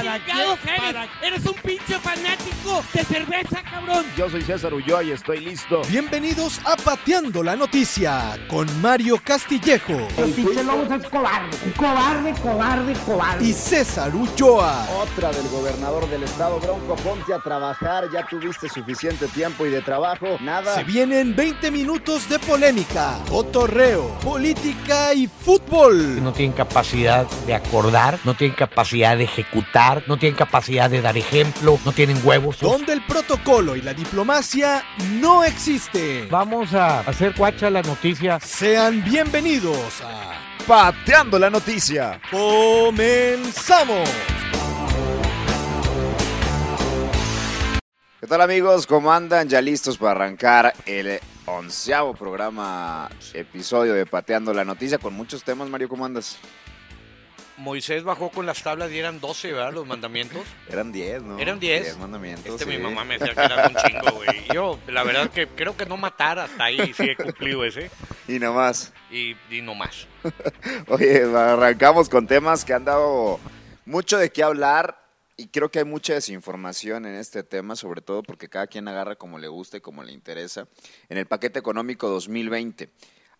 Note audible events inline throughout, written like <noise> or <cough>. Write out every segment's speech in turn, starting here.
¿Para chingados qué? eres? ¿Para Eres un pinche fanático de cerveza, cabrón. Yo soy César Ulloa y estoy listo. Bienvenidos a Pateando la Noticia con Mario Castillejo El pinche Lobos es cobarde, cobarde, cobarde, cobarde. y César Ulloa. Otra del gobernador del estado, Bronco, ponte a trabajar, ya tuviste suficiente tiempo y de trabajo, nada. Se vienen 20 minutos de polémica, cotorreo, política y fútbol. no tienen capacidad de acordar, no tienen capacidad de ejecutar, no tienen capacidad de dar ejemplo, no tienen huevos. Donde el protocolo y la diplomacia no existen. Vamos a hacer cuacha la noticia. Sean bienvenidos a Pateando la noticia. Comenzamos. ¿Qué tal amigos? ¿Cómo andan? Ya listos para arrancar el onceavo programa, episodio de Pateando la Noticia con muchos temas. Mario, ¿cómo andas? Moisés bajó con las tablas y eran 12, ¿verdad? Los mandamientos. Eran 10, ¿no? ¿Eran 10? 10 mandamientos. Este sí. mi mamá me decía que eran un chingo, güey. Yo, la verdad que creo que no matar hasta ahí sí he cumplido ese. Y nomás. Y, y no más. <laughs> Oye, arrancamos con temas que han dado mucho de qué hablar y creo que hay mucha desinformación en este tema, sobre todo porque cada quien agarra como le gusta y como le interesa. En el paquete económico 2020.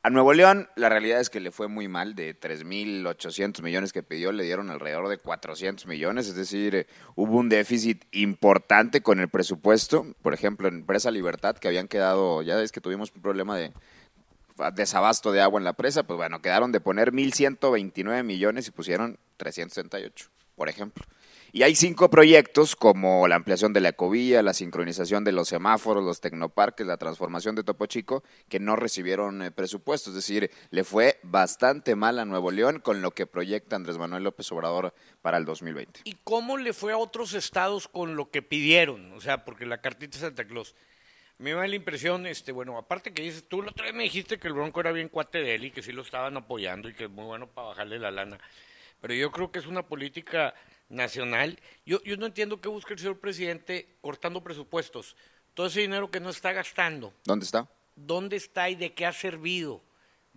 A Nuevo León, la realidad es que le fue muy mal. De 3.800 millones que pidió, le dieron alrededor de 400 millones. Es decir, eh, hubo un déficit importante con el presupuesto. Por ejemplo, en Presa Libertad, que habían quedado, ya ves que tuvimos un problema de desabasto de agua en la presa, pues bueno, quedaron de poner 1.129 millones y pusieron 368, por ejemplo. Y hay cinco proyectos como la ampliación de la ecovía, la sincronización de los semáforos, los tecnoparques, la transformación de Topo Chico, que no recibieron eh, presupuesto. Es decir, le fue bastante mal a Nuevo León con lo que proyecta Andrés Manuel López Obrador para el 2020. ¿Y cómo le fue a otros estados con lo que pidieron? O sea, porque la cartita Santa Claus. Me da la impresión, este, bueno, aparte que dices, tú la otra vez me dijiste que el Bronco era bien cuate de él y que sí lo estaban apoyando y que es muy bueno para bajarle la lana. Pero yo creo que es una política nacional. Yo, yo no entiendo qué busca el señor presidente cortando presupuestos. Todo ese dinero que no está gastando, ¿Dónde está? ¿dónde está y de qué ha servido?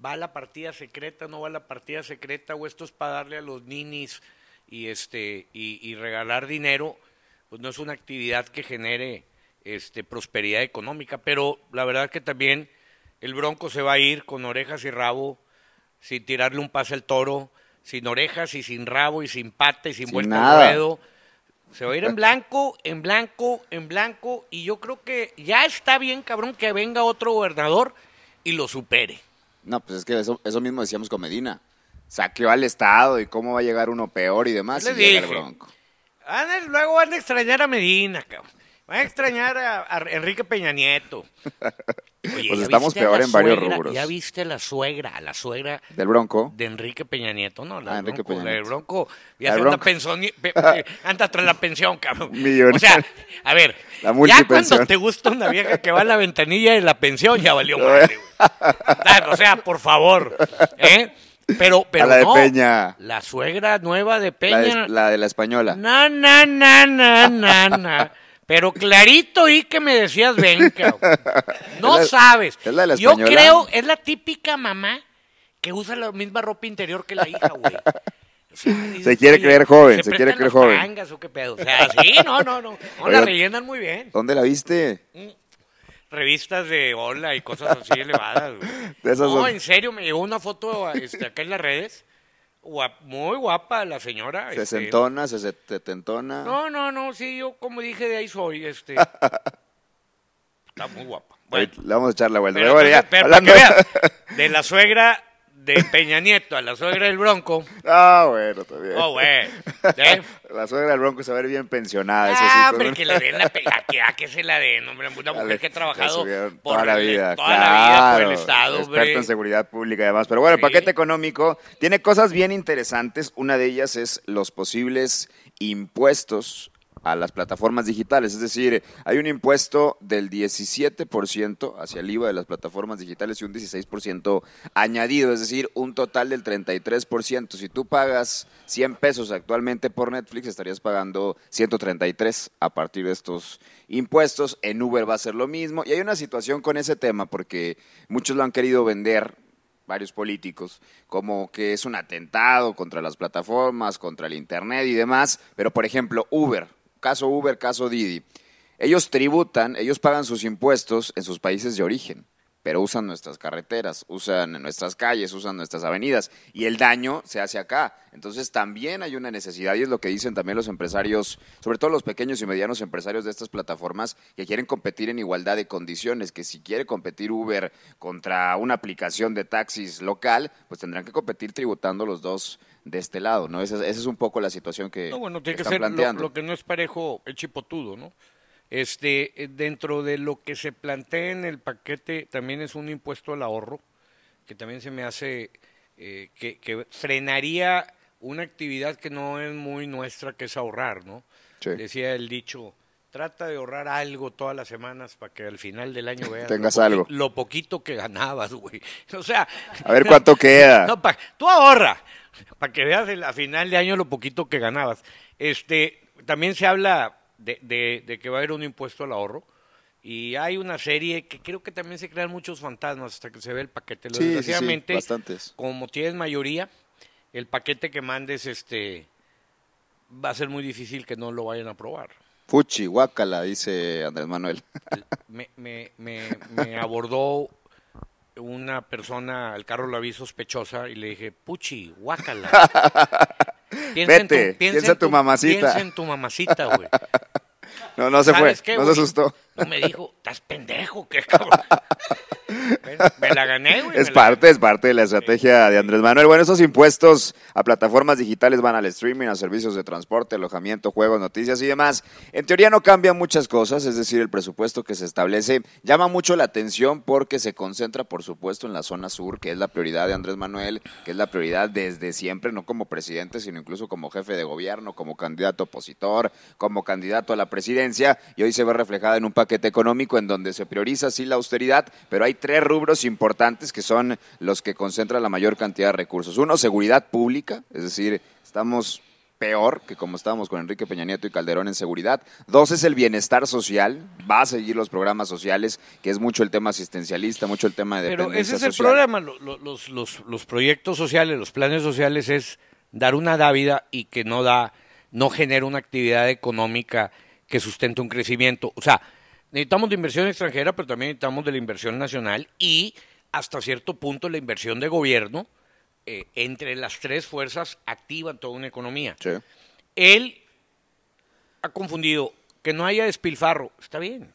¿Va a la partida secreta, no va a la partida secreta o esto es para darle a los ninis y este y, y regalar dinero? Pues no es una actividad que genere este prosperidad económica, pero la verdad que también el Bronco se va a ir con orejas y rabo sin tirarle un pase al toro, sin orejas y sin rabo y sin pata y sin, Sin vuelta nada. al ruedo. Se va a ir en blanco, en blanco, en blanco. Y yo creo que ya está bien, cabrón, que venga otro gobernador y lo supere. No, pues es que eso, eso mismo decíamos con Medina. Saqueó al Estado y cómo va a llegar uno peor y demás. Y les llega el. Bronco. Van a- luego van a extrañar a Medina, cabrón. Van a extrañar a, a Enrique Peña Nieto. <laughs> Oye, Pues ¿ya estamos peor la en varios rubros. Ya viste la suegra, la suegra Del Bronco. de Enrique Peña Nieto, ¿no? La Ah, del Enrique Bronco, Peña la del Nieto. Bronco La ya se anda, pensoni- pe- pe- <laughs> anda tras la pensión, cabrón. Millonario. O sea, a ver, La ya cuando te gusta una vieja que va a la ventanilla de la pensión, ya valió madre, güey. <laughs> O sea, por favor, ¿eh? Pero, pero a la de no, Peña. la suegra nueva de La Peña. de, la de la española. Na, na, na, na, na, na. Pero clarito y que me decías, ven, <laughs> cabrón. No la- sabes. es la de la Yo creo, es la típica mamá que usa la misma ropa interior que la hija, güey. O sea, dices, Se quiere creer joven, se quiere creer joven. tangas o qué pedo. O sea, sí, no, no, no. No, la rellenan muy bien. ¿Dónde la viste? Revistas de hola y cosas así elevadas, güey. <laughs> No, son- en serio, me llegó una foto este, acá en las redes. Guap- muy guapa la señora. Se este, sentona, se setentona. No, no, no, sí, yo como dije de ahí soy, este. <laughs> Está muy guapa. Bueno, Le vamos a echar la vuelta. pero, Pero pero hablando- veas, de la suegra de Peña Nieto a la suegra del Bronco. Ah, bueno, también. Oh, güey. ¿eh? <laughs> La suegra del Bronco se va a ver bien pensionada. eso sí, Ah, con hombre, que le den la <laughs> pe- a que, a que se la den, hombre, una mujer Dale, que ha trabajado por toda la vida, toda la vida por el claro, Estado, experto hombre. en seguridad pública y demás. Pero bueno, el Sí. paquete económico tiene cosas bien interesantes. Una de ellas es los posibles impuestos a las plataformas digitales. Es decir, hay un impuesto del 17% hacia el IVA de las plataformas digitales y un 16% añadido, es decir, un total del 33%. Si tú pagas 100 pesos actualmente por Netflix, estarías pagando 133 a partir de estos impuestos. En Uber va a ser lo mismo. Y hay una situación con ese tema porque muchos lo han querido vender varios políticos, como que es un atentado contra las plataformas, contra el Internet y demás, pero por ejemplo, Uber, caso Uber, caso Didi, ellos tributan, ellos pagan sus impuestos en sus países de origen pero usan nuestras carreteras, usan nuestras calles, usan nuestras avenidas y el daño se hace acá. Entonces también hay una necesidad y es lo que dicen también los empresarios, sobre todo los pequeños y medianos empresarios de estas plataformas que quieren competir en igualdad de condiciones, que si quiere competir Uber contra una aplicación de taxis local, pues tendrán que competir tributando los dos de este lado, ¿no? Esa, es un poco la situación que, no, bueno, tiene que, ser planteando. Lo, lo, que no es parejo el chipotudo, ¿no? Este, eh, dentro de lo que se plantea en el paquete también es un impuesto al ahorro, que también se me hace eh, que, que, frenaría una actividad que no es muy nuestra, que es ahorrar, ¿no? Sí. Decía el dicho, trata de ahorrar algo todas las semanas para que al final del año veas Tengas lo, algo. lo poquito que ganabas, güey. <laughs> O sea, A ver cuánto <laughs> queda. no, pa- tú ahorra, para que veas el- a final de año lo poquito que ganabas. Este, también se habla de, de- de que va a haber un impuesto al ahorro. Y hay una serie que creo que también se crean muchos fantasmas hasta que se ve el paquete. Sí, sí, sí, Desgraciadamente, bastantes. como tienes mayoría, el paquete que mandes este va a ser muy difícil que no lo vayan a aprobar. Fuchi, guácala, dice Andrés Manuel. me, me, me, me abordó una persona, al carro la vi sospechosa y le dije, Puchi, guácala. <laughs> Piensa en Vete, piensa en tu mamacita. Piensa en tu mamacita, güey. <laughs> No, no se fue, ¿Sabes qué, no se asustó. No me dijo, estás pendejo, qué cabrón. <laughs> Me la gané, güey. Es parte, es parte de la estrategia de Andrés Manuel. Bueno, esos impuestos a plataformas digitales van al streaming, a servicios de transporte, alojamiento, juegos, noticias y demás. En teoría no cambian muchas cosas, es decir, el presupuesto que se establece llama mucho la atención porque se concentra, por supuesto, en la zona sur, que es la prioridad de Andrés Manuel, que es la prioridad desde siempre, no como presidente, sino incluso como jefe de gobierno, como candidato opositor, como candidato a la presidencia, y hoy se ve reflejada en un paquete económico en donde se prioriza sí la austeridad, pero hay tres rubros importantes que son los que concentran la mayor cantidad de recursos. Uno, seguridad pública, es decir, estamos peor que como estábamos con Enrique Peña Nieto y Calderón en seguridad. Dos es el bienestar social, va a seguir los programas sociales, que es mucho el tema asistencialista, mucho el tema de Pero dependencia ese es el problema. lo- lo- Los, los, los proyectos sociales, los planes sociales es dar una dávida y que no da, no genera una actividad económica que sustente un crecimiento. O sea, necesitamos de inversión extranjera, pero también necesitamos de la inversión nacional y hasta cierto punto la inversión de gobierno. eh, entre las tres fuerzas activan toda una economía. Sí. Él ha confundido que no haya despilfarro, está bien,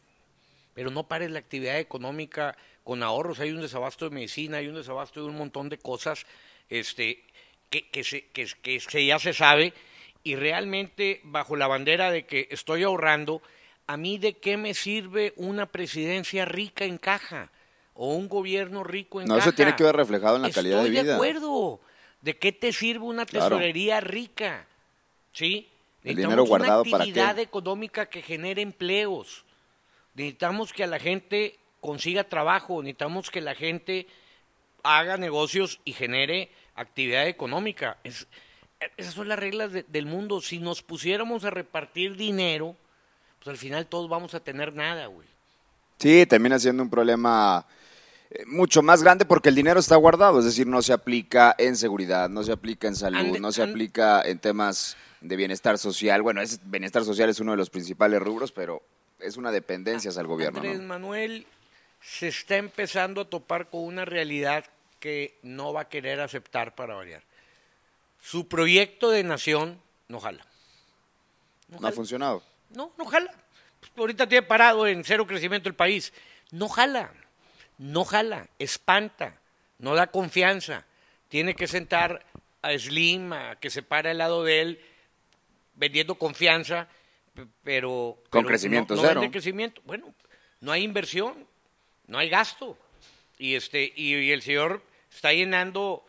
pero no pares la actividad económica con ahorros, hay un desabasto de medicina, hay un desabasto de un montón de cosas este, que, que, se, que, que se- ya se sabe y realmente bajo la bandera de que estoy ahorrando, a mí de qué me sirve una presidencia rica en caja o un gobierno rico en No, caja. eso tiene que ver reflejado en la calidad de Estoy de vida. acuerdo. ¿De qué te sirve una Claro. tesorería rica? ¿Sí? El dinero guardado, una ¿para qué? actividad económica que genere empleos. Necesitamos que a la gente consiga trabajo, necesitamos que la gente haga negocios y genere actividad económica. Es- esas son las reglas de- del mundo. Si nos pusiéramos a repartir dinero, pues al final todos vamos a tener nada, güey. Sí, termina siendo un problema eh, mucho más grande porque el dinero está guardado, es decir, no se aplica en seguridad, no se aplica en salud, no se and- aplica en temas de bienestar social. Bueno, es, bienestar social es uno de los principales rubros, pero es una dependencia el gobierno. Andrés ¿no? Manuel se está empezando a topar con una realidad que no va a querer aceptar para variar. Su proyecto de nación no jala. No No ha funcionado. No, no jala. Pues ahorita tiene parado en cero crecimiento el país. No jala. No jala. Espanta. No da confianza. Tiene que sentar a Slim, a que se para al lado de él, vendiendo confianza, pero... Con pero crecimiento no, no cero. crecimiento. Bueno, no hay inversión, no hay gasto. Y, este, y, y el señor está llenando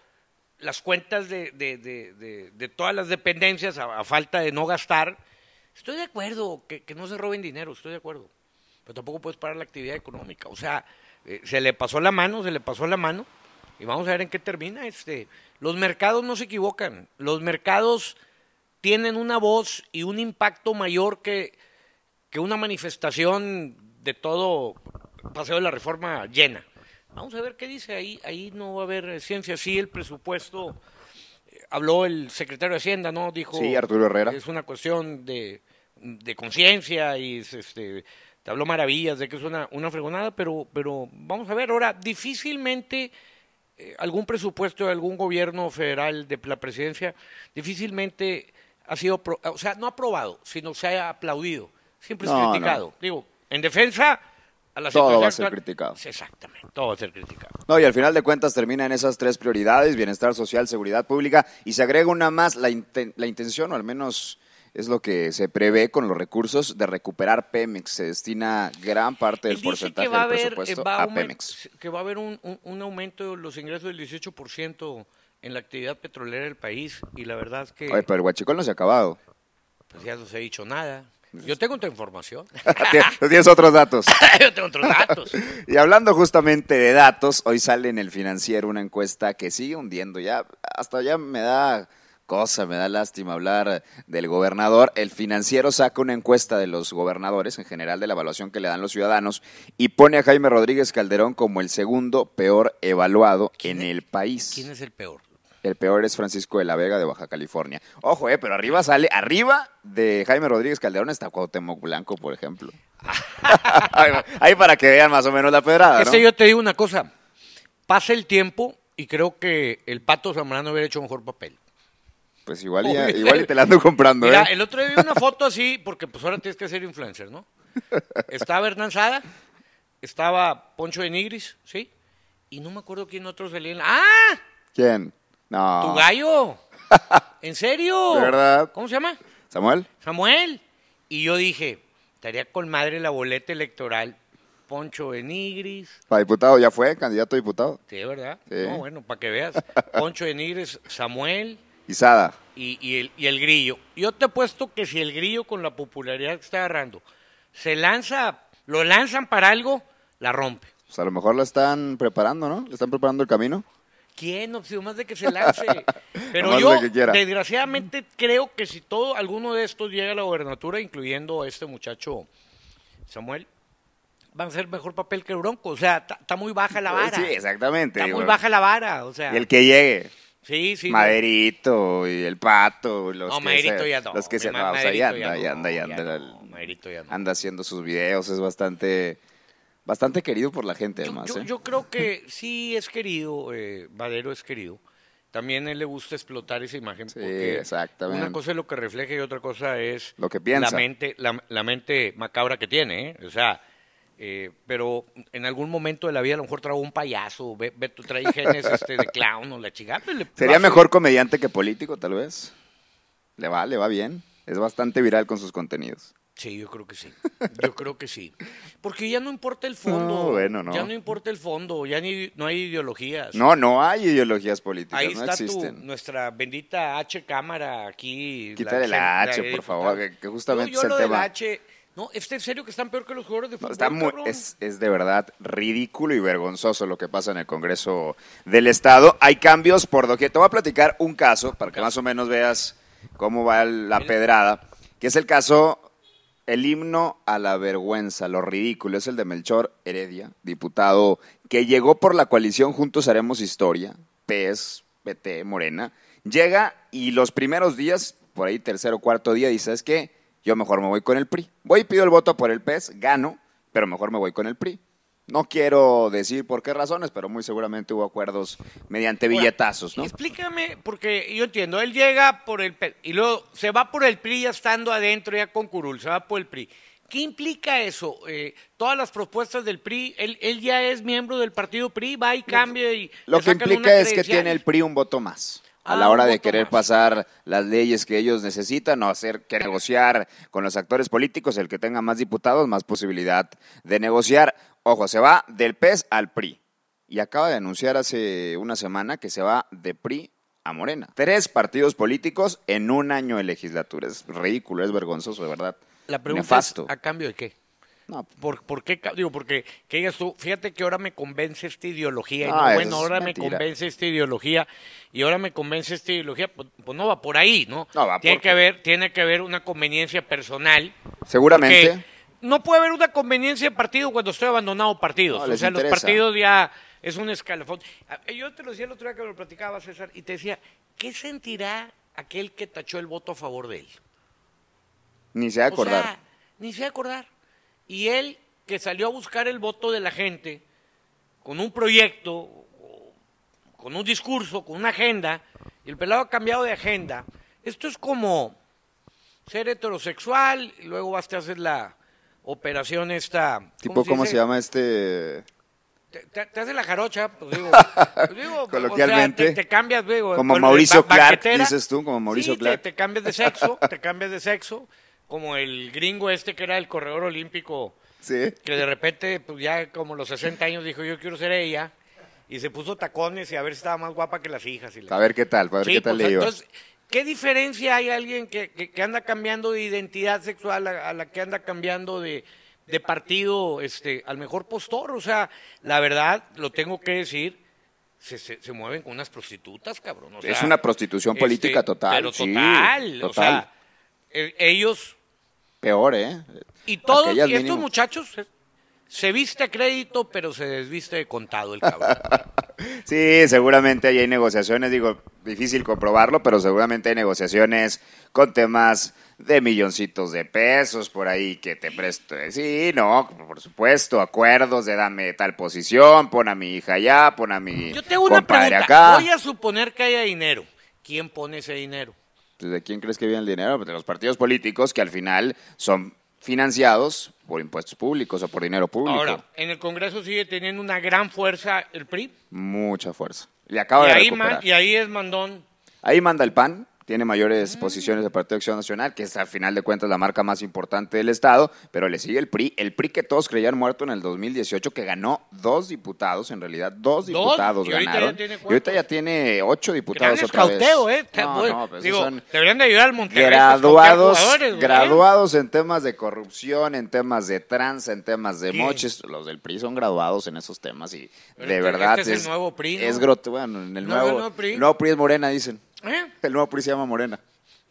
las cuentas de, de, de, de- de todas las dependencias a, a falta de no gastar. Estoy de acuerdo que, que no se roben dinero, estoy de acuerdo. Pero tampoco puedes parar la actividad económica. O sea, eh, se le pasó la mano, se le pasó la mano. Y vamos a ver en qué termina. Este, los mercados no se equivocan. Los mercados tienen una voz y un impacto mayor que, que una manifestación de todo Paseo de la Reforma llena. Vamos a ver qué dice ahí. Ahí no va a haber ciencia. Sí, el presupuesto. eh, habló el secretario de Hacienda, ¿no? Dijo. Sí, Arturo Herrera. Es una cuestión de, de conciencia y es, este. Te habló maravillas de que es una, una fregonada, pero, pero vamos a ver. Ahora, difícilmente eh, algún presupuesto de algún gobierno federal de la presidencia difícilmente ha sido, o sea, no aprobado, sino se ha aplaudido. Siempre es No, criticado. Digo, en defensa a la Todo va a ser actual- criticado. Exactamente, todo va a ser criticado. No, y al final de cuentas termina en esas tres prioridades, bienestar social, seguridad pública, y se agrega una más, la, inten- la intención, o al menos es lo que se prevé con los recursos, de recuperar Pemex. Se destina gran parte del porcentaje del haber, presupuesto eh, va a Pemex. que va a haber un, un- un aumento de los ingresos del 18% en la actividad petrolera del país y la verdad es que Oye, pero el huachicol no se ha acabado. pues ya no se ha dicho nada. Yo tengo otra información. Tienes- <laughs> <laughs> Tienes otros datos. <laughs> Yo tengo otros datos. Y hablando justamente de datos, hoy sale en el financiero una encuesta que sigue hundiendo. Ya, hasta ya me da cosa, me da lástima hablar del gobernador. El financiero saca una encuesta de los gobernadores, en general de la evaluación que le dan los ciudadanos, y pone a Jaime Rodríguez Calderón como el segundo peor evaluado en el país. ¿Quién es el peor? El peor es Francisco de la Vega de Baja California. Ojo, eh, pero arriba sale, arriba de Jaime Rodríguez Calderón está Cuauhtémoc Blanco, por ejemplo. <laughs> Ahí para que vean más o menos la pedrada, ¿no? Este yo te digo una cosa. Pasa el tiempo y creo que el Pato Zambrano hubiera hecho mejor papel. Pues igual, y ya- Oye. igual y te la ando comprando, Mira, ¿eh? el otro día vi una foto así, porque pues ahora tienes que ser influencer, ¿no? Estaba Hernán Sada, estaba Poncho de Nigris, ¿sí? Y no me acuerdo quién otro salía. en la- ¡Ah! ¿Quién? No. ¡Tu gallo! <laughs> ¿En serio? ¿De verdad? ¿Cómo se llama? ¿Samuel? Samuel. Y yo dije, estaría con madre la boleta electoral. Poncho de Nigris. Para diputado ya fue, candidato a diputado. Sí, ¿verdad? Sí. No, bueno, para que veas. <laughs> Poncho de Nigris, Samuel Isada. y, y el, y el grillo. Yo te he puesto que si el grillo con la popularidad que está agarrando se lanza, lo lanzan para algo, la rompe. Pues a lo mejor la están preparando, ¿no? Le están preparando el camino. ¿Quién? Si más de que se lance. <laughs> Pero yo, de desgraciadamente, creo que si todo, alguno de estos llega a la gobernatura, incluyendo a este muchacho Samuel, van a hacer mejor papel que el Bronco. O sea, está muy baja la vara. Sí, exactamente. Está muy baja la vara. O sea, Y el que llegue. Sí, sí. Maderito y el pato. y Los No, que Maderito se, ya no. Los que se, no, o sea, ya anda, ya anda, ya anda. no, Maderito ya no. Anda haciendo sus videos, es bastante, bastante querido por la gente, Yo, además. yo- ¿eh? yo creo que <laughs> sí es querido, eh, Valero es querido. También a él le gusta explotar esa imagen. Sí, porque exactamente. Una cosa es lo que refleja y otra cosa es Lo que piensa. La mente, la, la mente macabra que tiene. ¿eh? O sea, eh, pero en algún momento de la vida a lo mejor trajo un payaso, ve, ve tú trae genes este, de clown o la chica. pues, Sería mejor comediante que político, tal vez. Le va, le va bien. Es bastante viral con sus contenidos. Sí, yo creo que sí. Yo creo que sí. Porque ya no importa el <laughs> fondo. No, bueno, no. Ya no importa el fondo, ya ni, no hay ideologías. No, no hay ideologías políticas, Ahí no está tu, existen. nuestra bendita H cámara aquí. Quítale la H, de por favor, que- justamente yo, es yo el lo del tema. H, no, ¿es en serio que están peor que los jugadores de fútbol, está muy, es, es de verdad ridículo y vergonzoso lo que pasa en el Congreso del Estado. Hay cambios por doquier. Te voy a platicar un caso para que más o menos veas cómo va la pedrada, que es el caso, el himno a la vergüenza, lo ridículo. Es el de Melchor Heredia, diputado que llegó por la coalición Juntos Haremos Historia, PES, PT, Morena. Llega y los primeros días, por ahí tercero o cuarto día, dice, es que yo mejor me voy con el PRI. Voy y pido el voto por el PES, gano, pero mejor me voy con el PRI. No quiero decir por qué razones, pero muy seguramente hubo acuerdos mediante billetazos, ¿no? Explícame, porque yo entiendo, él llega por el P- y luego se va por el PRI ya estando adentro, ya con Curul, se va por el PRI. ¿Qué implica eso? Eh, todas las propuestas del PRI, él, él ya es miembro del partido PRI, va y cambia y Lo que implica es que tiene el PRI un voto más. A la hora de querer más. pasar las leyes que ellos necesitan o hacer que negociar con los actores políticos, el que tenga más diputados, más posibilidad de negociar. Ojo, se va del PES al PRI. Y acaba de anunciar hace una semana que se va de PRI a Morena. Tres partidos políticos en un año de legislatura. Es ridículo, es vergonzoso, de verdad. La pregunta Nefasto. es, ¿a cambio de qué? No, ¿Por, por qué? Digo, porque que digas tú, fíjate que ahora me convence esta ideología. y Ah, no, bueno, ahora me convence esta ideología y ahora me convence esta ideología. Pues, pues no va por ahí, ¿no? No, va tiene por- que haber, tiene que haber una conveniencia personal. seguramente. porque no puede haber una conveniencia de partido cuando estoy abandonado partidos. O sea, los partidos ya es un escalafón. Ah, Yo te lo decía el otro día que me lo platicaba César y te decía, ¿qué sentirá aquel que tachó el voto a favor de él? Ni se va a O acordar. sea, ni se va a acordar. Y él que salió a buscar el voto de la gente con un proyecto, con un discurso, con una agenda, y el pelado ha cambiado de agenda. Esto es como ser heterosexual, y luego vas a hacer la operación esta... tipo, ¿cómo se llama este? Te, te- te hace la jarocha, pues digo, <laughs> pues digo, Coloquialmente. o sea, te, te cambias, digo, Como Mauricio ba- Clark, dices tú, como Mauricio Sí, Clark. Te, cambias de sexo, te cambias de sexo, como el gringo este que era el corredor olímpico, Sí. que de repente, pues ya como los 60 años dijo, yo quiero ser ella, y se puso tacones y a ver si estaba más guapa que las hijas. Y la- A ver qué tal, a ver Sí, qué tal pues, le iba. entonces, ¿qué diferencia hay alguien que, que- que anda cambiando de identidad sexual a, a la que anda cambiando de, de partido este, al mejor postor? O sea, la verdad, lo tengo que decir, se, se, se mueven con unas prostitutas, cabrón. o es una prostitución este, política total. Pero sí, total, o total. sea, e- ellos Peor, ¿eh? y todos, y estos mínimo. muchachos se, se viste a crédito, pero se desviste de contado el cabrón. <laughs> Sí, seguramente ahí hay negociaciones, digo, difícil comprobarlo, pero seguramente hay negociaciones con temas de milloncitos de pesos por ahí que te presto. Sí, no, por supuesto, acuerdos de dame tal posición, pon a mi hija allá, pon a mi Yo tengo una compadre pregunta. acá. Voy a suponer que haya dinero. ¿Quién pone ese dinero? ¿De quién crees que viene el dinero? Pues, de los partidos políticos que al final son financiados por impuestos públicos o por dinero público. Ahora, en el Congreso sigue teniendo una gran fuerza el PRI. Mucha fuerza. Y acaba y, de ahí recuperar. man- y ahí es mandón. Ahí manda el PAN, tiene mayores Mm. posiciones de Partido de Acción Nacional, que es al final de cuentas la marca más importante del Estado, pero le sigue el PRI, el PRI que todos creían muerto en el 2018, que ganó dos diputados, en realidad dos diputados ¿Y ahorita ya ganaron. tiene y ahorita ya tiene ocho diputados otra vez. escauteo, ¿eh? No, Pues, no, pues, digo, son deberían de ayudar al Monterrey. escautear graduados, güey. graduados en temas de corrupción, en temas de tranza, en temas de Sí. moches. Los del PRI son graduados en esos temas y Pero de este- verdad este es el nuevo PRI, ¿no? es grote- bueno, en el No, nuevo, nuevo PRI. nuevo PRI es Morena, dicen. ¿Eh? El nuevo PRI se llama Morena.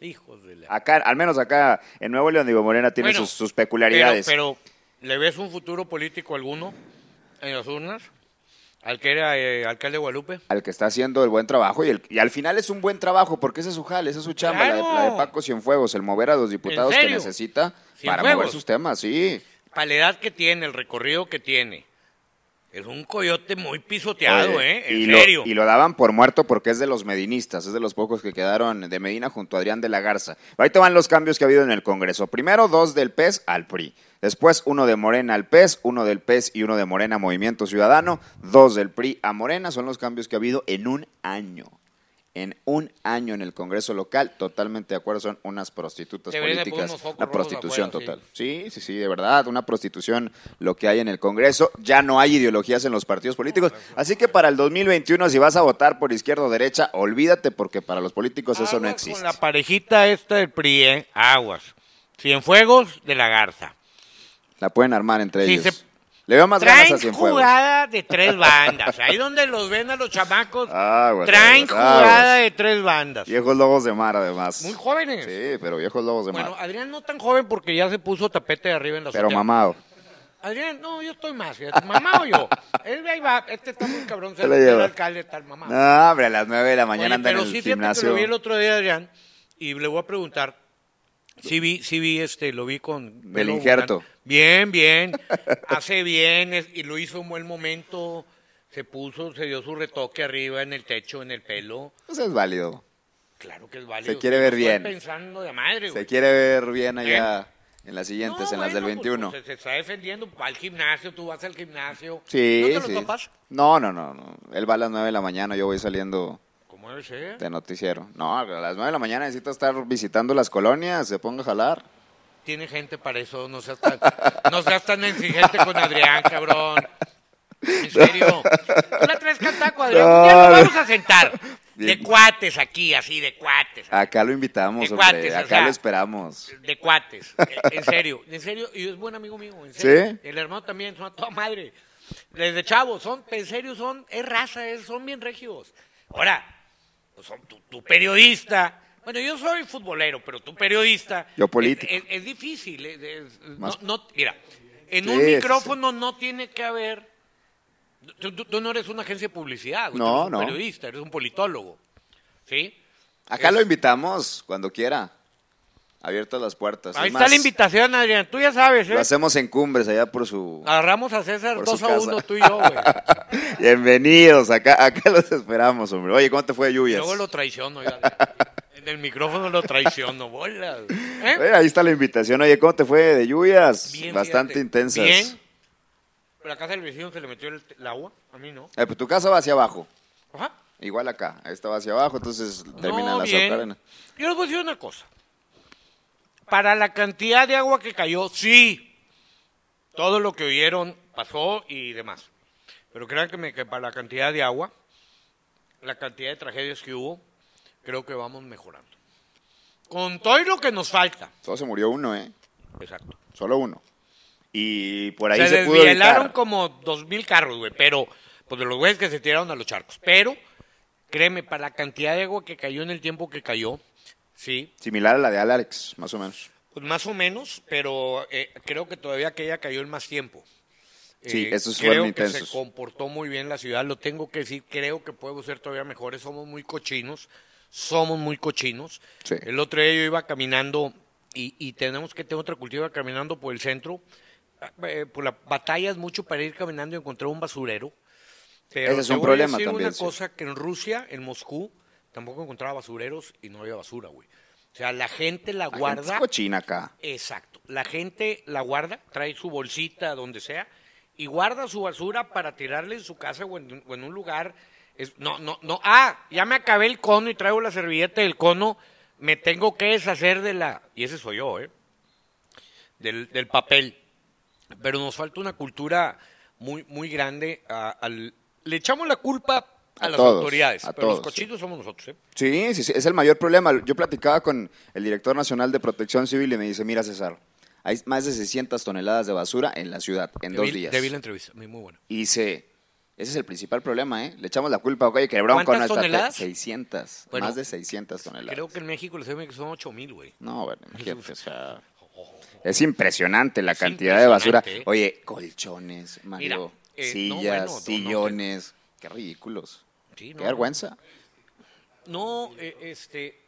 Hijos de la... Acá, al menos acá en Nuevo León, digo, Morena tiene Bueno, sus, sus peculiaridades. Pero, pero, ¿le ves un futuro político alguno en las urnas? ¿Al que era eh, alcalde de Guadalupe? Al que está haciendo el buen trabajo y, el- y al final es un buen trabajo porque ese es su jale, esa es su chamba, la de, la de Paco Cienfuegos, el mover a los diputados que necesita para mover sus temas, sí. Para la edad que tiene, el recorrido que tiene. Es un coyote muy pisoteado, Oye, ¿eh? En y serio. Lo, y lo daban por muerto porque es de los medinistas, es de los pocos que quedaron de Medina junto a Adrián de la Garza. Ahorita van los cambios que ha habido en el Congreso. Primero, dos del PES al PRI. Después, uno de Morena al PES, uno del PES y uno de Morena a Movimiento Ciudadano. Dos del PRI a Morena. Son los cambios que ha habido en un año. En un año en el Congreso local, totalmente de acuerdo, son unas prostitutas políticas. Una prostitución total. Sí, sí, sí, de verdad, una prostitución lo que hay en el Congreso. Ya no hay ideologías en los partidos políticos. Así que para el 2021, si vas a votar por izquierda o derecha, olvídate porque para los políticos eso no existe. Con la parejita esta del PRI, ¿eh? Aguas. Cienfuegos de la Garza. La pueden armar entre Sí, ellos. se- Le veo más ganas a Traen jugada de tres <laughs> bandas. Ahí donde los ven a los chamacos, Aguas, traen aguas, jugada de tres bandas. Viejos lobos de mar, además. Muy jóvenes. Sí, pero viejos lobos de Bueno, mar. Adrián no tan joven porque ya se puso tapete de arriba en la Pero mamado. Adrián, no, yo estoy más. fíjate, Mamado yo. <laughs> Él ahí va, este está muy cabrón, se el alcalde tal mamado. No, hombre, a las 9 de la mañana Oye, anda en pero el sí, fíjate que gimnasio. lo vi el otro día, Adrián, y le voy a preguntar. Sí vi, sí vi, este, lo vi con... Del injerto. Bien, bien, <laughs> hace bien, es- y lo hizo en buen momento, se puso, se dio su retoque arriba en el techo, en el pelo. Pues es válido. Claro que es válido. Se quiere ver bien. pensando de madre, Se güey. quiere ver bien allá en las siguientes, No, en las del bueno, pues, 21. pues, se, se está defendiendo, va al gimnasio, tú vas al gimnasio. Sí, ¿No te lo sí. topas? No, no, no, no. Él va a las 9 de la mañana, yo voy saliendo ¿Cómo ser? de noticiero. No, a las 9 de la mañana necesita estar visitando las colonias, se ponga a jalar. Tiene gente para eso, no seas tan, no seas tan exigente con Adrián, cabrón. En serio. Tú la traes cantaco, Adrián. Día nos No, vamos a sentar. De cuates aquí, así, de cuates. Acá lo invitamos, De hombre. cuates, o Acá sea. lo esperamos. De cuates. Eh, En serio, en serio. Y es buen amigo mío, en serio. ¿Sí? El hermano también, son a toda madre. Desde chavos, son, en serio, son, es raza, es- son bien regios. Ahora, pues son tu, tu periodista. Bueno, yo soy futbolero, pero tu periodista. Yo político. Es, es- es difícil. es- no, no- mira, en Sí, un micrófono no tiene que haber Tú, tú- tú no eres una agencia de publicidad, tú No, eres un no. periodista, eres un politólogo. ¿Sí? Acá lo invitamos cuando quiera. Abiertas las puertas. Ahí Es está más, la invitación, Adrián. Tú ya sabes, ¿eh? Lo hacemos en Cumbres, allá por su... Agarramos a César Por su 2 a casa. 1, tú y yo, güey. <laughs> Bienvenidos, acá, acá los esperamos, hombre. Oye, ¿cómo te fue, Y Lluvias? Luego lo traiciono, ya. <laughs> En el micrófono lo traiciono, bola. ¿Eh? Oye, ahí está la invitación. Oye, ¿cómo te fue de lluvias? Bien, Bastante fíjate. intensas. Bien. Pero a casa del vecino se le metió el, el agua, a mí no. Eh, pues tu casa va hacia abajo. Ajá. Igual acá. Esta va hacia abajo, entonces termina no, la azucarena. Yo les voy a decir una cosa. Para la cantidad de agua que cayó, sí. Todo lo que oyeron pasó y demás. Pero créanme que para la cantidad de agua, la cantidad de tragedias que hubo, creo que vamos mejorando. Con todo y lo que nos falta. Solo se murió uno, ¿eh? Exacto. Solo uno. Y por ahí se, se, pudo evitar. como dos mil carros, güey, pero, pues de los güeyes que se tiraron a los charcos. Pero, créeme, para la cantidad de agua que cayó en el tiempo que cayó, sí, Similar a la de Alex, más o menos. pues más o menos, pero eh, creo que todavía que ella cayó en más tiempo. Sí, Eh, esos creo fueron que intensos. se comportó muy bien la ciudad, lo tengo que decir, creo que podemos ser todavía mejores, somos muy cochinos, somos muy cochinos. Sí. El otro día yo iba caminando y, y tenemos que tener otra cultura caminando por el centro, eh, por la batalla es mucho para ir caminando y encontrar un basurero. Pero Ese es un voy a problema decir también, una sí. cosa que en Rusia, en Moscú, tampoco encontraba basureros y no había basura, güey. O sea, la gente la La gente guarda. es cochina acá. Exacto. La gente la guarda, trae su bolsita donde sea y guarda su basura para tirarle en su casa o en, o en un lugar. Es- no, no, no. Ah, ya me acabé el cono y traigo la servilleta del cono. Me tengo que deshacer de la. Y ese soy yo, ¿eh? Del, del papel. Pero nos falta una cultura muy, muy grande. a- al, le echamos la culpa a, A las todos, autoridades, a pero los todos, sí. cochinos somos nosotros, ¿eh? Sí, sí, sí, es el mayor problema. Yo platicaba con el director nacional de Protección Civil y me dice, mira César, hay más de 600 toneladas de basura en la ciudad en dos días. te vi la entrevista, muy, muy buena. Y dice, ese es el principal problema, ¿eh? Le echamos la culpa, oye, que el Bronco ¿Cuántas no está... toneladas? 600, Bueno, más de 600 toneladas. Creo que en México les que son 8 mil, güey. No, bueno, imagínate, o sea, es impresionante la Es cantidad de basura. Oye, colchones, Mario, Mira, eh, no, sillas, bueno, no, no, sillones, qué ridículos. Sí, Qué no, vergüenza. No, eh, este,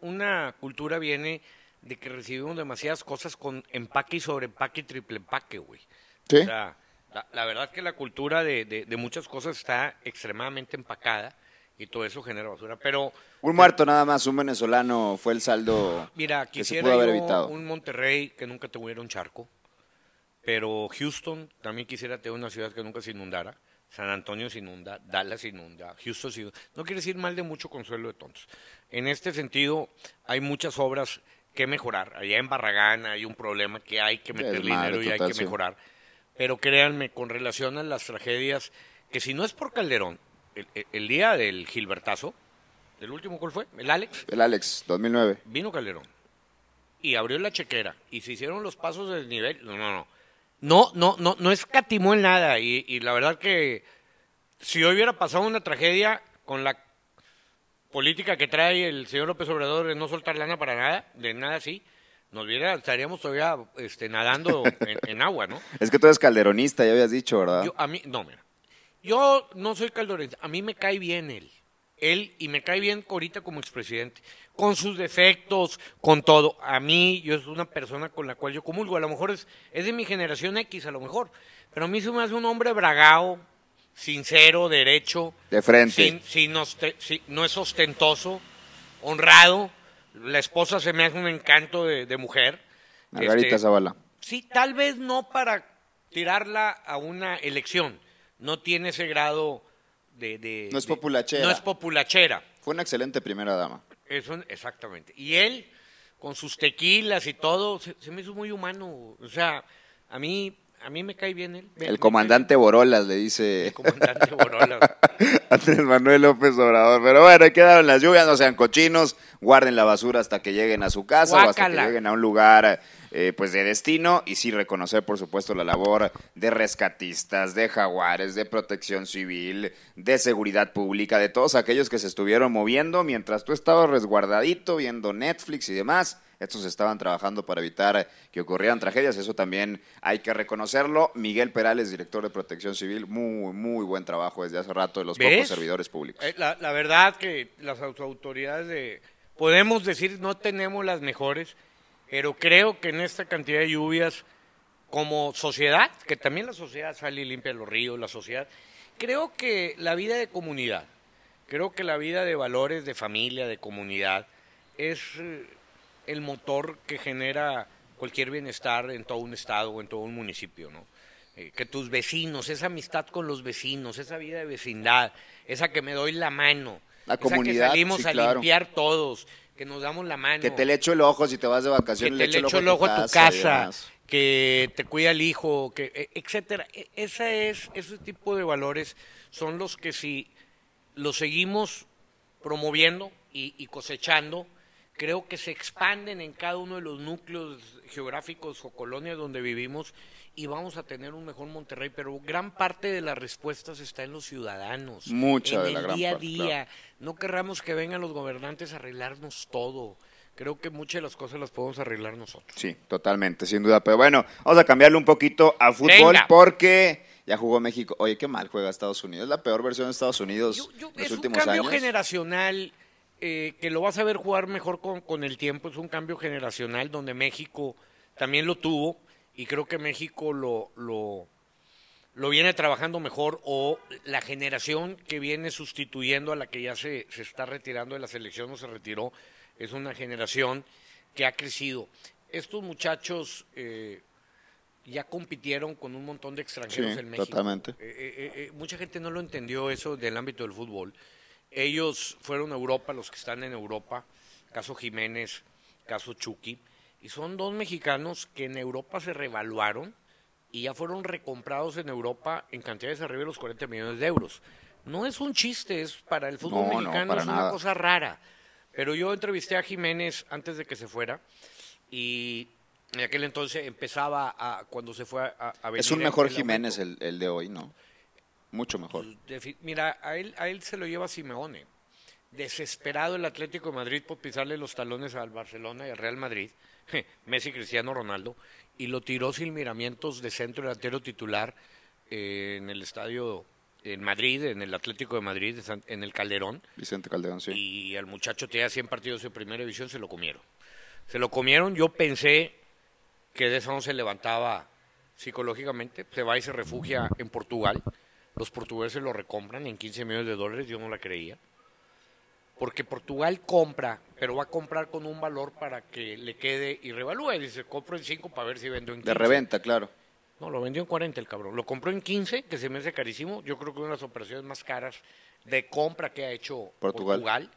una cultura viene de que recibimos demasiadas cosas con empaque y sobre empaque y triple empaque, güey. Sí. O sea, la, la verdad que la cultura de, de- de muchas cosas está extremadamente empacada y todo eso genera basura. Pero, Un muerto nada más, un venezolano fue el saldo mira, que se quisiera pudo haber evitado. un Monterrey que nunca tuviera un charco, pero Houston también quisiera tener una ciudad que nunca se inundara. San Antonio se inunda, Dallas se inunda, Houston se inunda. No quiere decir mal de mucho consuelo de tontos. En este sentido, hay muchas obras que mejorar. Allá en Barragán hay un problema que hay que Desmadre dinero y hay que sí. mejorar. Pero créanme, con relación a las tragedias, que si no es por Calderón, el, el- el día del Gilbertazo, ¿el último cuál fue? ¿El Alex? El Alex, 2009. Vino Calderón y abrió la chequera y se hicieron los pasos del nivel. No, no, no. No, no, no, no escatimó en nada. Y, y la verdad que si hoy hubiera pasado una tragedia con la política que trae el señor López Obrador de no soltar lana para nada, de nada así, nos hubiera, estaríamos todavía este, nadando <laughs> en, en agua, ¿no? Es que tú eres calderonista, ya habías dicho, ¿verdad? Yo, a mí, no, mira. Yo no soy caldorense. A mí me cae bien él. Él, y me cae bien ahorita como expresidente. Con sus defectos, con todo. A mí, yo es una persona con la cual yo comulgo. A lo mejor es, es de mi generación X, a lo mejor. Pero a mí se me hace un hombre bragao, sincero, derecho. De frente. Sin, sin oste- sin- no es ostentoso, honrado. La esposa se me hace un encanto de, de mujer. Margarita Este, Zavala. Sí, tal vez no para tirarla a una elección. No tiene ese grado de... de- No es de- populachera. No es populachera. Fue una excelente primera dama. Eso, exactamente. Y él, con sus tequilas y todo, se, se me hizo muy humano. O sea, a mí, a mí me cae bien él. Me- El comandante Borolas le dice El comandante Borola. <laughs> Andrés Manuel López Obrador. Pero bueno, ahí quedaron las lluvias, no sean cochinos, guarden la basura hasta que lleguen a su casa o hasta que lleguen a un lugar eh, pues de destino y sí reconocer, por supuesto, la labor de rescatistas, de jaguares, de protección civil, de seguridad pública, de todos aquellos que se estuvieron moviendo mientras tú estabas resguardadito viendo Netflix y demás. Estos estaban trabajando para evitar que ocurrieran tragedias, eso también hay que reconocerlo. Miguel Perales, director de Protección Civil, muy, muy buen trabajo desde hace rato de los ¿Ves? pocos servidores públicos. Eh, La, la verdad que las autoridades de... Podemos decir, no tenemos las mejores, pero creo que en esta cantidad de lluvias, como sociedad, que también la sociedad sale y limpia los ríos, la sociedad, creo que la vida de comunidad, creo que la vida de valores, de familia, de comunidad, es eh, el motor que genera cualquier bienestar en todo un estado o en todo un municipio, ¿no? Eh, que tus vecinos, esa amistad con los vecinos, esa vida de vecindad, esa que me doy la mano, La esa comunidad, que salimos sí, a limpiar todos, que nos damos la mano, Que te le echo el ojo si te vas de que vacaciones, te le echo el ojo a tu casa, que te cuida el hijo, que e- etcétera. E- Esa es, ese tipo de valores son los que si los seguimos promoviendo y, y cosechando, creo que se expanden en cada uno de los núcleos geográficos o colonias donde vivimos y vamos a tener un mejor Monterrey, pero gran parte de las respuestas está en los ciudadanos, Mucha en de la el gran día a día. No querramos que vengan los gobernantes a arreglarnos todo. Creo que muchas de las cosas las podemos arreglar nosotros. Sí, totalmente, sin duda. Pero bueno, vamos a cambiarle un poquito a fútbol Venga. porque ya jugó México. Oye, qué mal juega Estados Unidos. Es la peor versión de Estados Unidos Yo- yo- en los es un últimos cambio años. generacional eh, que lo vas a ver jugar mejor con, con el tiempo. Es un cambio generacional donde México también lo tuvo y creo que México lo, lo, lo viene trabajando mejor o la generación que viene sustituyendo a la que ya se, se está retirando de la selección o se retiró es una generación que ha crecido. Estos muchachos eh, ya compitieron con un montón de extranjeros Sí, en México. totalmente. Eh, eh, eh, mucha gente no lo entendió eso del ámbito del fútbol. Ellos fueron a Europa, los que están en Europa, caso Jiménez, caso Chucky, y son dos mexicanos que en Europa se revaluaron y ya fueron recomprados en Europa en cantidades arriba de los 40 millones de euros. No es un chiste, es para el fútbol No, no, mexicano es una nada. cosa rara. Pero yo entrevisté a Jiménez antes de que se fuera y en aquel entonces empezaba a cuando se fue a, a venir Es un mejor el Jiménez el, el de hoy, ¿no? Mucho mejor. Mira, a él, a él se lo lleva Simeone. Desesperado el Atlético de Madrid por pisarle los talones al Barcelona y al Real Madrid, <laughs> Messi, Cristiano Ronaldo, y lo tiró sin miramientos de centro delantero titular eh, en el estadio en Madrid, en el Atlético de Madrid, en el Calderón, Vicente Calderón, sí. y al muchacho tenía 100 partidos de primera división, se lo comieron. Se lo comieron, yo pensé que de eso no se levantaba psicológicamente, se va y se refugia en Portugal. Los portugueses lo recompran en 15 millones de dólares, yo no la creía. Porque Portugal compra, pero va a comprar con un valor para que le quede y revalúe. Dice, compro en 5 para ver si vendo en 15. De reventa, claro. No, lo vendió en 40 el cabrón. Lo compró en 15, que se me hace carísimo. Yo creo que una de las operaciones más caras de compra que ha hecho Portugal. Portugal.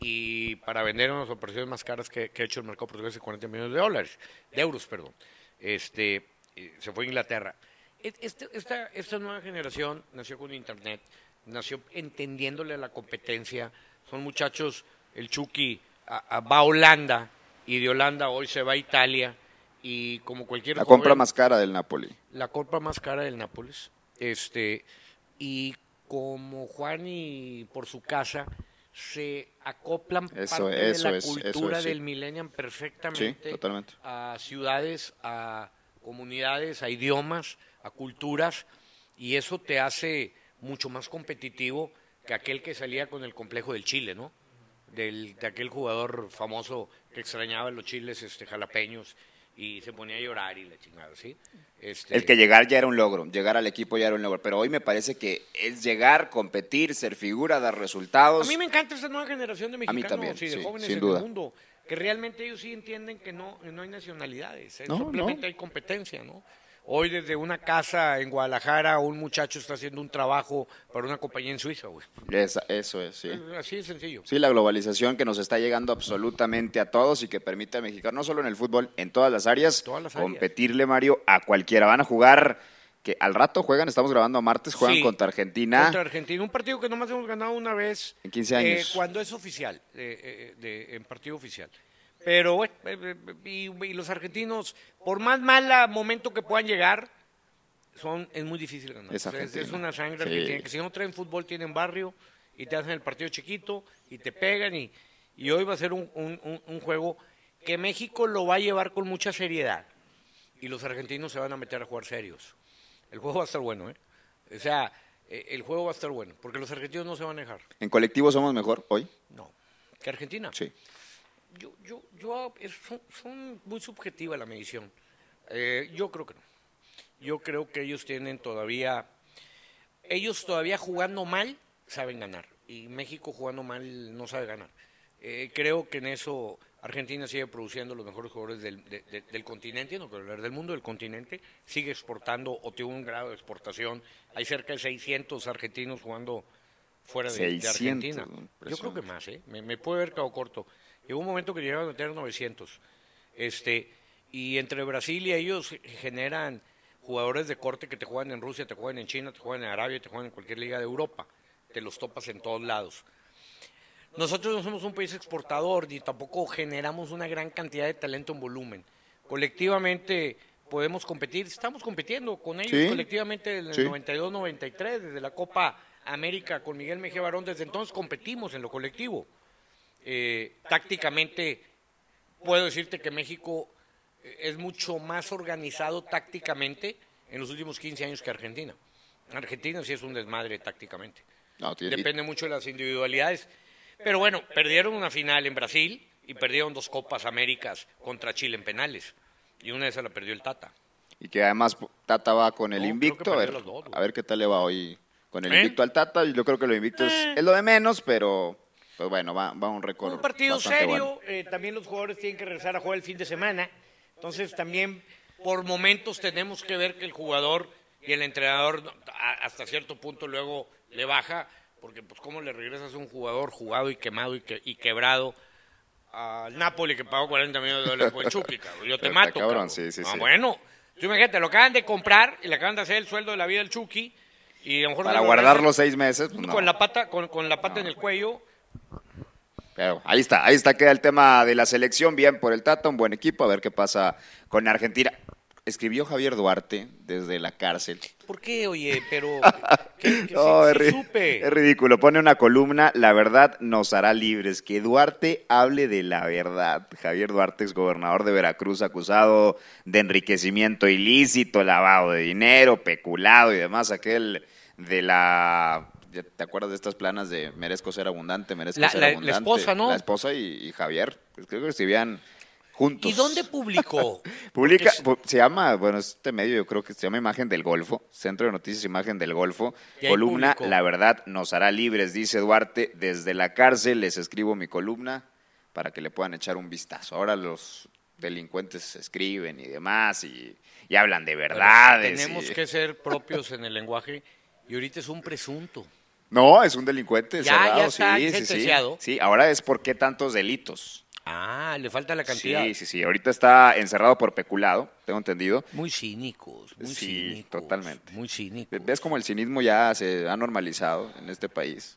Y para vender una de las operaciones más caras que, que ha hecho el mercado portugués de 40 millones de dólares, de euros, perdón. Este, eh, se fue a Inglaterra. E- Este, esta, esta nueva generación nació con Internet, nació entendiéndole la competencia. Son muchachos, el Chucky a- a- va a Holanda y de Holanda hoy se va a Italia y como cualquier La compra más cara del Napoli. la compra más cara del Nápoles. Este, y como Juan y por su casa se acoplan Eso- parte eso de la es, cultura es, sí. del millennium perfectamente Sí, a ciudades, a comunidades, a idiomas, a culturas, y eso te hace mucho más competitivo que aquel que salía con el complejo del Chile, ¿no? Del, de aquel jugador famoso que extrañaba los chiles este, jalapeños y se ponía a llorar y la chingada, ¿sí? Este, El que llegar ya era un logro, llegar al equipo ya era un logro, pero hoy me parece que es llegar, competir, ser figura, dar resultados. A mí me encanta esta nueva generación de mexicanos también, y de sí, jóvenes sin en duda. el mundo, que realmente ellos sí entienden que no, no hay nacionalidades, eh, No, simplemente no. hay competencia, ¿no? Hoy desde una casa en Guadalajara un muchacho está haciendo un trabajo para una compañía en Suiza, güey. Esa- eso es, sí. Así de sencillo. Sí, la globalización que nos está llegando absolutamente a todos y que permite a México, no solo en el fútbol, en todas las áreas, Todas las áreas. competirle, Mario, a cualquiera. Van a jugar, que al rato juegan, estamos grabando a martes, juegan Sí, contra Argentina. Contra Argentina, un partido que nomás hemos ganado una vez. En 15 años. eh, cuando es oficial, eh, eh, de- en partido oficial. Pero bueno, eh, eh, y, y los argentinos, por más mal momento que puedan llegar, son es muy difícil ganar. Es O sea, es, una sangre Sí. que si no traen fútbol tienen barrio y te hacen el partido chiquito y te pegan y, y hoy va a ser un, un- un- un juego que México lo va a llevar con mucha seriedad y los argentinos se van a meter a jugar serios. El juego va a estar bueno, ¿eh? O sea, eh, el juego va a estar bueno, porque los argentinos no se van a dejar. ¿En colectivo somos mejor hoy? No. ¿Que Argentina? Sí. Yo, yo, yo, es- son, son muy subjetiva la medición. Eh, yo creo que no. Yo creo que ellos tienen todavía, ellos todavía jugando mal saben ganar y México jugando mal no sabe ganar. Eh, creo que en eso Argentina sigue produciendo los mejores jugadores del, de- de- del continente, no quiero hablar del mundo, del continente, sigue exportando o tiene un grado de exportación. Hay cerca de 600 argentinos jugando fuera de, de 600, Argentina. Yo creo que más, ¿eh? me, me puede haber quedado corto. Llegó un momento que llegaron a tener 900. Este, y entre Brasil y ellos generan jugadores de corte que te juegan en Rusia, te juegan en China, te juegan en Arabia, te juegan en cualquier liga de Europa. Te los topas en todos lados. Nosotros no somos un país exportador ni tampoco generamos una gran cantidad de talento en volumen. Colectivamente podemos competir, estamos compitiendo con ellos Sí. colectivamente desde el Sí. 92-93, desde la Copa América con Miguel Mejía Barón, desde entonces competimos en lo colectivo. Eh, tácticamente puedo decirte que México eh, es mucho más organizado tácticamente en los últimos 15 años que Argentina. Argentina sí es un desmadre tácticamente. No, Depende mucho de las individualidades. Pero bueno, perdieron una final en Brasil y perdieron dos Copas Américas contra Chile en penales. Y una de esas la perdió el Tata. Y que además Tata va con el No, invicto. A ver, dos, a ver qué tal le va hoy con el ¿Eh? invicto al Tata. Yo creo que lo invicto es, es lo de menos, pero pues bueno, va, va un récord. Un partido serio, bueno. eh, también los jugadores tienen que regresar a jugar el fin de semana. Entonces también por momentos tenemos que ver que el jugador y el entrenador hasta cierto punto luego le baja, porque pues cómo le regresas a un jugador jugado y quemado y, que- y quebrado al Napoli que pagó 40 millones de dólares por el Chucky, cabrón. Yo te Está mato, cabrón, cabrón. sí, sí, Ah, sí. Bueno, tú imagínate, lo acaban de comprar y le acaban de hacer el sueldo de la vida del Chucky y a lo mejor Para le guardar regresan los seis meses, pues no. con la pata, con, con la pata en el cuello. Pero ahí está, ahí está, queda el tema de la selección. Bien por el Tata, un buen equipo. A ver qué pasa con Argentina. Escribió Javier Duarte desde la cárcel. ¿Por qué, oye? Pero <laughs> que, que No, es, ri- supe. es ridículo. Pone una columna, la verdad nos hará libres. Que Duarte hable de la verdad. Javier Duarte, es gobernador de Veracruz, acusado de enriquecimiento ilícito, lavado de dinero, peculado y demás. Aquel de la... ¿Te acuerdas de estas planas de merezco ser abundante, merezco La- ser la- esposa, ¿no? La esposa y, y Javier. Pues creo que escribían juntos. ¿Y dónde publicó? <laughs> Publica, Porque se llama, bueno, este medio yo creo que se llama Imagen del Golfo, Centro de Noticias Imagen del Golfo, columna publicó. La verdad nos hará libres, dice Duarte, desde la cárcel les escribo mi columna para que le puedan echar un vistazo. Ahora los delincuentes escriben y demás y, y hablan de verdades. tenemos y- que ser <laughs> propios en el lenguaje y ahorita es un presunto. No, es un delincuente Ya- cerrado, ya está sí, sí, sí. sentenciado. Sí, ahora es por qué tantos delitos. Ah, le falta la cantidad. Sí, sí, sí. Ahorita está encerrado por peculado, tengo entendido. Muy cínicos, muy Sí, cínicos. totalmente. Muy cínicos. ¿Ves como el cinismo ya se ha normalizado en este país?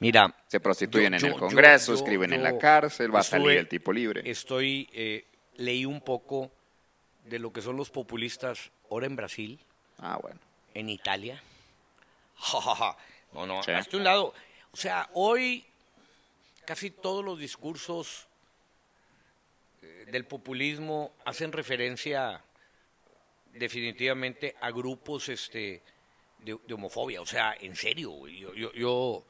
Mira, Se prostituyen Yo- en yo- el Congreso, yo- escriben en la cárcel, va a salir el tipo libre. estoy, eh, leí un poco de lo que son los populistas ahora en Brasil, Ah, bueno. en Italia. <laughs> Ja, ja, ja. No, no, Sí. hasta un lado. O sea, hoy casi todos los discursos eh, del populismo hacen referencia definitivamente a grupos este de, de homofobia. O sea, en serio, yo, yo, yo,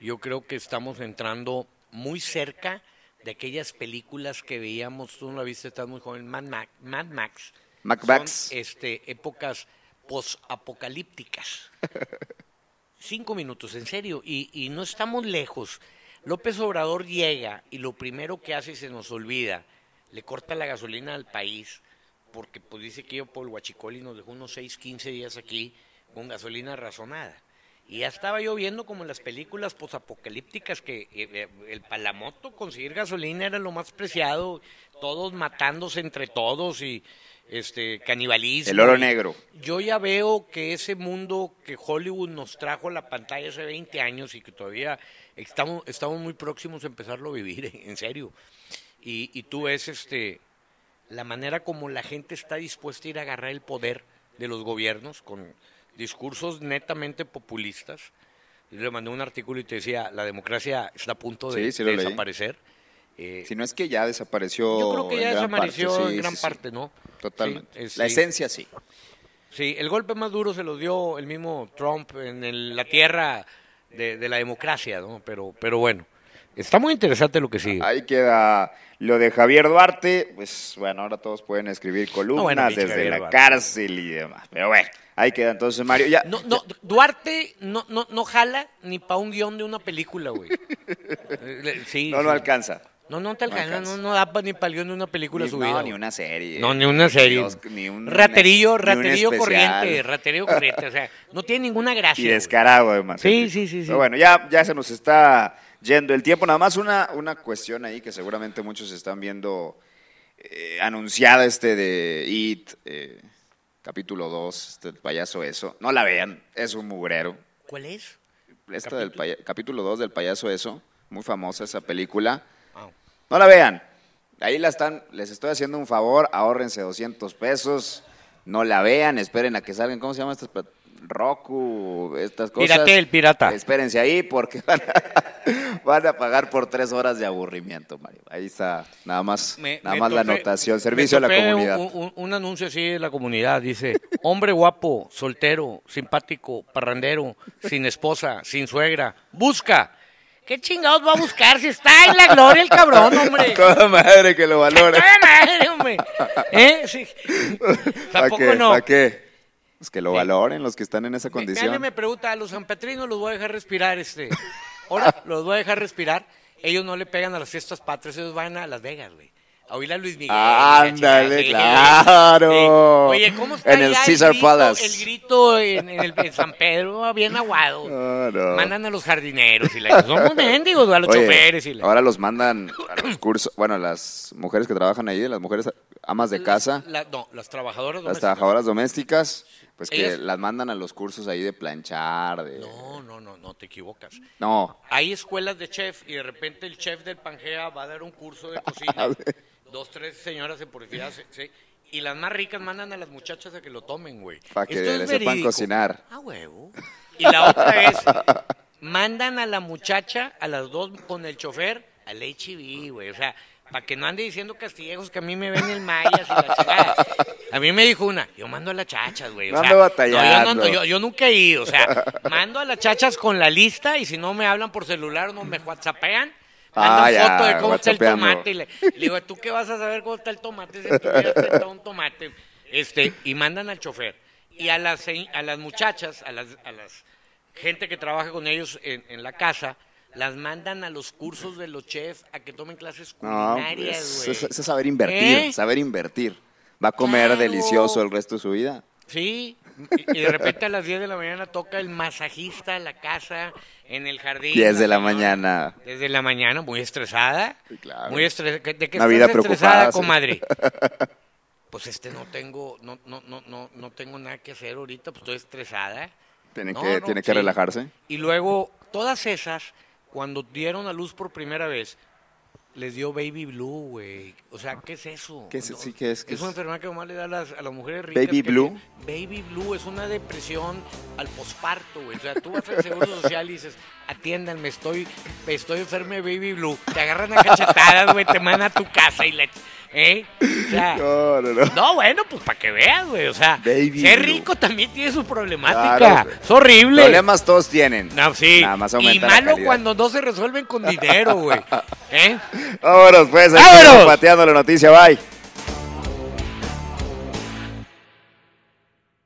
yo creo que estamos entrando muy cerca de aquellas películas que veíamos, tú no la viste, estás muy joven, Mad Max. Mad Max. Mad Son, este, épocas posapocalípticas. <laughs> Cinco minutos, en serio, y, y no estamos lejos. López Obrador llega y lo primero que hace se nos olvida, le corta la gasolina al país, porque pues dice que yo por el y nos dejó unos 6, 15 días aquí con gasolina razonada. Y ya estaba yo viendo como en las películas posapocalípticas que eh, eh, el palamoto, conseguir gasolina era lo más preciado, todos matándose entre todos y este canibalismo. El oro negro. yo ya veo que ese mundo que Hollywood nos trajo a la pantalla hace 20 años y que todavía estamos, estamos muy próximos a empezarlo a vivir, en serio. Y, y tú ves este, la manera como la gente está dispuesta a ir a agarrar el poder de los gobiernos con discursos netamente populistas. Yo le mandé un artículo y te decía, la democracia está a punto de, Sí, sí lo de leí. desaparecer. Eh, Si no es que ya desapareció. yo creo que ya parte, desapareció sí, en gran parte, ¿no? Totalmente. La esencia sí. Sí, el golpe más duro se lo dio el mismo Trump en el- la tierra de, de la democracia, ¿no? Pero, pero bueno, está muy interesante lo que sigue. Ahí queda lo de Javier Duarte. Pues bueno, ahora todos pueden escribir columnas bueno, pinche desde Javier la Duarte. cárcel y demás. Pero bueno, ahí queda entonces Mario. Ya, No, no, Duarte no, no, no jala ni para un guion de una película, güey. <laughs> Eh, Sí, no sí. lo alcanza. No, no te No alcanza, no, alcanza. no da pa- ni para el guion de una película Ni, su no, ni güey. una serie. No, ni una serie. Ni un- raterillo, ni un raterillo corriente, <laughs> raterillo corriente. O sea, no tiene ninguna gracia. Y güey. descarado, además. Sí, sí, sí, sí. Pero bueno, ya, ya se nos está yendo el tiempo. Nada más una, una cuestión ahí que seguramente muchos están viendo eh, anunciada este de It, eh, capítulo 2, este del payaso eso. No la vean, es un mugrero. ¿Cuál es? Esta del paya- capítulo 2 del payaso eso, muy famosa esa película. Ah. No la vean. Ahí la están, les estoy haciendo un favor, ahórrense 200 pesos. No la vean, esperen a que salgan, ¿cómo se llama estas? plat- Roku, estas cosas. Piratel, pirata. Espérense ahí porque <laughs> van a, van a pagar por tres horas de aburrimiento, Mario. Ahí está, nada más, Me- nada me más la anotación, servicio a la comunidad. Un, un- un anuncio así de la comunidad, dice, hombre guapo, soltero, simpático, parrandero, sin esposa, sin suegra, busca. ¿Qué chingados va a buscar si está en la gloria el cabrón, <laughs> hombre? Toda madre que lo valore. ¡Toda madre, hombre! <laughs> ¿Eh? Sí. ¿Para Tampoco qué? no. ¿Para qué? Pues que lo Sí. valoren los que están en esa condición. Me pregunta, a los sanpetrinos los voy a dejar respirar, este. <laughs> Ahora los voy a dejar respirar. Ellos no le pegan a las fiestas patrias, ellos van a Las Vegas, güey. A oír a Luis Miguel. Ándale, sí, claro. sí. Oye, ¿cómo está En el Caesar grito, Palace. El grito en, en el, en San Pedro, bien aguado. <laughs> No, no. Mandan a los jardineros y la somos <laughs> mendigos, a los Oye, choferes y la... Ahora los mandan a los cursos, bueno, las mujeres que trabajan ahí, las mujeres amas de casa, La- no, las trabajadoras las domésticas. trabajadoras domésticas, pues que las mandan a los cursos ahí de planchar, de... No, no, no, no te equivocas. No, Hay escuelas de chef y de repente el chef del Pangea va a dar un curso de cocina. <laughs> Dos, tres señoras se purifican, se- se- y las más ricas mandan a las muchachas a que lo tomen, güey. Pa' que le sepan cocinar. Ah, huevo. Y la otra <laughs> es, mandan a la muchacha, a las dos con el chofer, al HIV, güey. O sea, para que no ande diciendo castillejos que a mí me ven el mayas y la chingada. A mí me dijo una, yo mando a las chachas, güey. O No yo, no batallando. yo- yo nunca he ido, o sea, mando a las chachas con la lista y si no me hablan por celular o no me whatsappean, mandan Ah, ya, foto de cómo está el tomate. Y le, le digo, ¿tú qué vas a saber cómo está el tomate si tú un tomate? Este, y mandan al chofer. Y a las, a las muchachas, a las, a las gente que trabaja con ellos en, en la casa, las mandan a los cursos de los chefs a que tomen clases culinarias, es, güey. es- es saber invertir, ¿Eh? saber invertir. Va a comer Claro. delicioso el resto de su vida. Sí, y de repente a las 10 de la mañana toca el masajista a la casa, en el jardín. 10 de la mañana. Desde la mañana, muy estresada. Sí, claro. Muy estresada. ¿De qué Una estás vida estresada, comadre? <laughs> Pues este no tengo, no, no, no, no, no tengo nada que hacer ahorita, pues estoy estresada. Tiene No, que, no, tiene que relajarse. Y luego, todas esas, cuando dieron a luz por primera vez, les dio baby blue, güey. O sea, ¿qué es eso? ¿Qué es- sí, qué es? ¿Qué Es una enfermedad que nomás le da a las, a las mujeres ricas. ¿Baby blue? Baby blue es una depresión al posparto, güey. O sea, tú vas al Seguro Social y dices, atiéndanme, estoy, estoy enfermo de baby blue. Te agarran a cachetadas, güey, te mandan a tu casa y le... ¿Eh? O sea... <laughs> No, no, no. No, bueno, pues para que veas, güey. O sea, Baby ser rico también tiene su problemática. Claro, es horrible. Problemas todos tienen. No, sí. Nada más y malo cuando no se resuelven con dinero, güey. <laughs> ¿Eh? Vámonos, pues. ¡Vámonos! Pateando la noticia, bye.